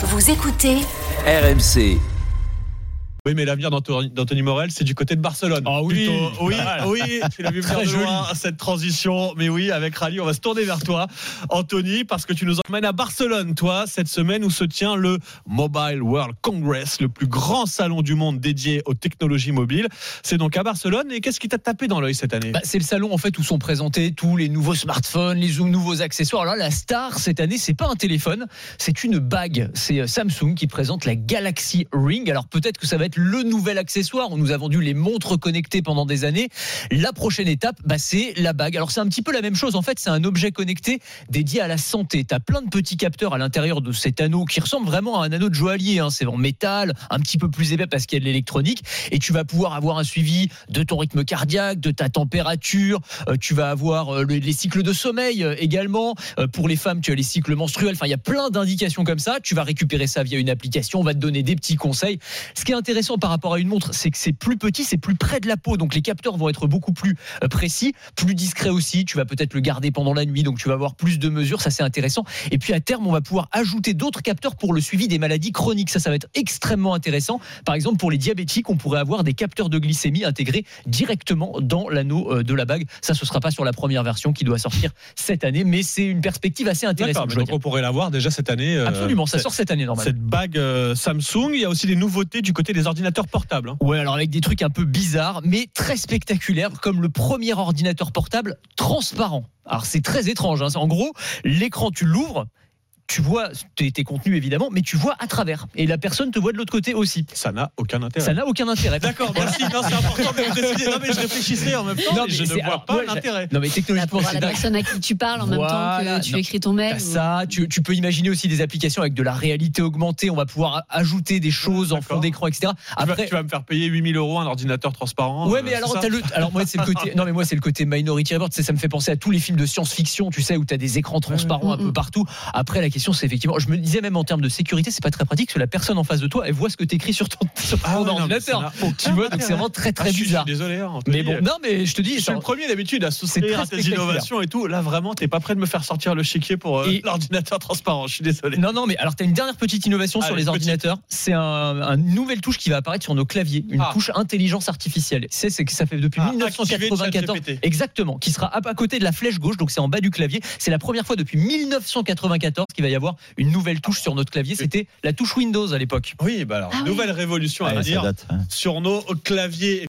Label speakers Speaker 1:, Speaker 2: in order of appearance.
Speaker 1: Vous écoutez
Speaker 2: RMC.
Speaker 3: Oui, mais l'avenir d'Anthony Morel, c'est du côté de Barcelone.
Speaker 4: Ah oui,
Speaker 3: Plutôt. oui,
Speaker 4: Voilà.
Speaker 3: oui, tu l'as vu
Speaker 4: Très joli.
Speaker 3: loin, cette transition. Mais oui, avec Rally, on va se tourner vers toi, Anthony, parce que tu nous emmènes à Barcelone, toi, cette semaine où se tient le Mobile World Congress, le plus grand salon du monde dédié aux technologies mobiles. C'est donc à Barcelone. Et qu'est-ce qui t'a tapé dans l'œil cette année?
Speaker 4: Bah, c'est le salon en fait où sont présentés tous les nouveaux smartphones, les nouveaux accessoires. Alors là, la star cette année, c'est pas un téléphone, c'est une bague. C'est euh, Samsung qui présente la Galaxy Ring. Alors peut-être que ça va être le nouvel accessoire. On nous a vendu les montres connectées pendant des années. La prochaine étape, bah, c'est la bague. Alors c'est un petit peu la même chose. En fait, c'est un objet connecté dédié à la santé. Tu as plein de petits capteurs à l'intérieur de cet anneau qui ressemble vraiment à un anneau de joaillier. hein. C'est en métal, un petit peu plus épais parce qu'il y a de l'électronique. Et tu vas pouvoir avoir un suivi de ton rythme cardiaque, de ta température. Euh, tu vas avoir euh, le- les cycles de sommeil euh, également. Pour les femmes, tu as les cycles menstruels. Enfin, il y a plein d'indications comme ça. Tu vas récupérer ça via une application. On va te donner des petits conseils. Ce qui est intéressant par rapport à une montre, c'est que c'est plus petit, c'est plus près de la peau. Donc les capteurs vont être beaucoup plus euh, précis, plus discrets aussi. Tu vas peut-être le garder pendant la nuit. Donc tu vas avoir plus de mesures. Ça, c'est intéressant. Et puis à terme, on va pouvoir ajouter d'autres capteurs pour le suivi des maladies chroniques. Ça, ça va être extrêmement intéressant. Par exemple, pour les diabétiques, on pourrait avoir des capteurs de glycémie intégrés directement dans l'anneau euh, de la bague. Ça, ce sera pas sur la première version qui doit sortir cette année, mais c'est une perspective assez intéressante.
Speaker 3: donc on pourrait l'avoir déjà cette année. euh,
Speaker 4: Absolument, ça sort cette année normalement.
Speaker 3: Cette bague Samsung, il y a aussi des nouveautés du côté des ordinateurs portables. hein.
Speaker 4: Ouais, alors avec des trucs un peu bizarres, mais très spectaculaires, comme le premier ordinateur portable transparent. Alors c'est très étrange. hein. En gros, l'écran, tu l'ouvres. Tu vois tes, tes contenus évidemment, mais tu vois à travers. Et la personne te voit de l'autre côté aussi.
Speaker 3: Ça n'a aucun intérêt.
Speaker 4: Ça n'a aucun intérêt.
Speaker 3: D'accord, merci. Non, c'est important de le préciser. Non, mais je réfléchissais en même temps.
Speaker 4: Non,
Speaker 3: et
Speaker 4: mais
Speaker 3: je ne vois
Speaker 4: alors,
Speaker 3: pas
Speaker 4: ouais,
Speaker 3: l'intérêt.
Speaker 4: Non mais technologiquement c'est
Speaker 5: la personne à qui tu parles en même temps que tu
Speaker 4: non.
Speaker 5: écris ton mail. Ou-
Speaker 4: ça, tu, tu peux imaginer aussi des applications avec de la réalité augmentée. On va pouvoir ajouter des choses en fond d'écran, etc.
Speaker 3: Tu vas-
Speaker 4: Après,
Speaker 3: tu vas me faire payer 8000 euros un ordinateur transparent.
Speaker 4: Ouais,
Speaker 3: euh,
Speaker 4: mais alors, t'as le, alors moi, c'est le côté, non, mais moi, c'est le côté Minority Report. Ça me fait penser à tous les films de science-fiction, tu sais, où t'as des écrans transparents un
Speaker 5: Mm,
Speaker 4: peu
Speaker 5: mm.
Speaker 4: partout. Après, la question, c'est effectivement, je me disais même en termes de sécurité, c'est pas très pratique parce que la personne en face de toi, elle voit ce que t'écris sur ton, sur ton
Speaker 3: Ah ouais,
Speaker 4: ordinateur. tu vois, donc c'est vraiment très,
Speaker 3: Ah,
Speaker 4: très
Speaker 3: suis-
Speaker 4: bizarre.
Speaker 3: Je suis désolé. hein, Anthony.
Speaker 4: Mais bon, non, mais je te dis,
Speaker 3: Je suis le premier d'habitude à souscrire
Speaker 4: très
Speaker 3: à tes innovations et tout. Là, vraiment, t'es pas prêt de me faire sortir le chéquier pour euh, l'ordinateur transparent. Je suis désolé.
Speaker 4: Non, non, mais alors tu as une dernière petite innovation sur les
Speaker 3: petite.
Speaker 4: ordinateurs. C'est un, un nouvelle touche qui va apparaître sur nos claviers, une
Speaker 3: Ah.
Speaker 4: touche intelligence artificielle. C'est que ça fait depuis
Speaker 3: Ah,
Speaker 4: 1994,
Speaker 3: activer ChatGPT.
Speaker 4: exactement, qui sera à à côté de la flèche gauche, donc c'est en bas du clavier. C'est la première fois depuis 1994 qu'il va y avoir une nouvelle touche sur notre clavier. C'était la touche Windows à l'époque.
Speaker 3: Oui, bah alors,
Speaker 5: Ah oui.
Speaker 3: nouvelle révolution à
Speaker 6: Ouais, date, hein.
Speaker 3: sur nos claviers.